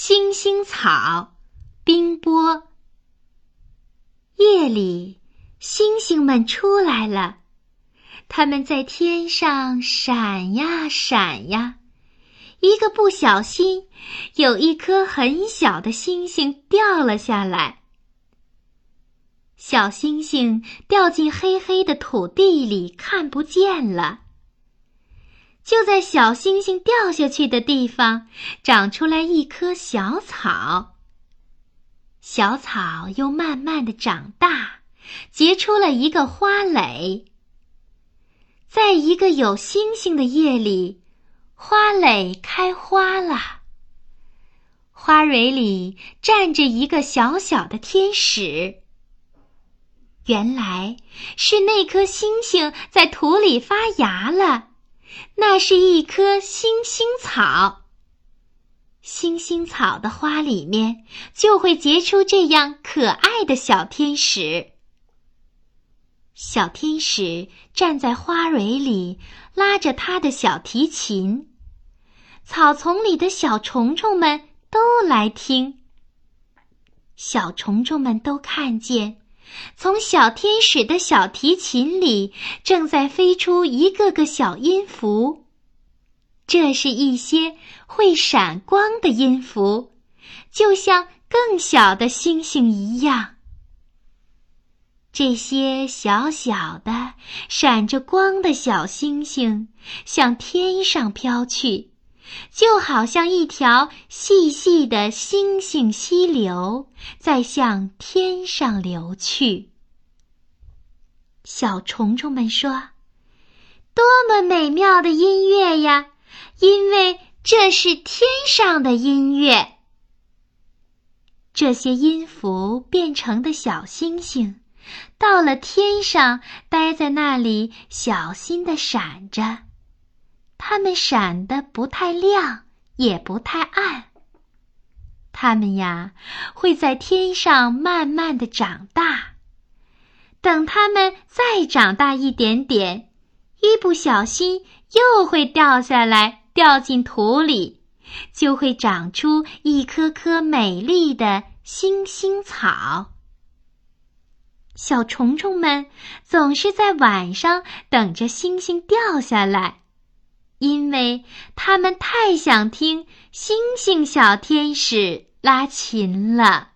星星草，冰波。夜里，星星们出来了，它们在天上闪呀闪呀。一个不小心，有一颗很小的星星掉了下来。小星星掉进黑黑的土地里，看不见了。就在小星星掉下去的地方，长出来一棵小草。小草又慢慢的长大，结出了一个花蕾。在一个有星星的夜里。花蕾开花了，花蕊里站着一个小小的天使。原来是那颗星星在土里发芽了，那是一棵星星草。星星草的花里面就会结出这样可爱的小天使。小天使站在花蕊里，拉着他的小提琴。草丛里的小虫虫们都来听。小虫虫们都看见，从小天使的小提琴里正在飞出一个个小音符。这是一些会闪光的音符，就像更小的星星一样。这些小小的、闪着光的小星星向天上飘去。就好像一条细细的星星溪流在向天上流去。小虫虫们说：“多么美妙的音乐呀！因为这是天上的音乐。”这些音符变成的小星星，到了天上，待在那里，小心的闪着。它们闪得不太亮，也不太暗。它们呀，会在天上慢慢的长大。等它们再长大一点点，一不小心又会掉下来，掉进土里，就会长出一棵棵美丽的星星草。小虫虫们总是在晚上等着星星掉下来。因为他们太想听星星小天使拉琴了。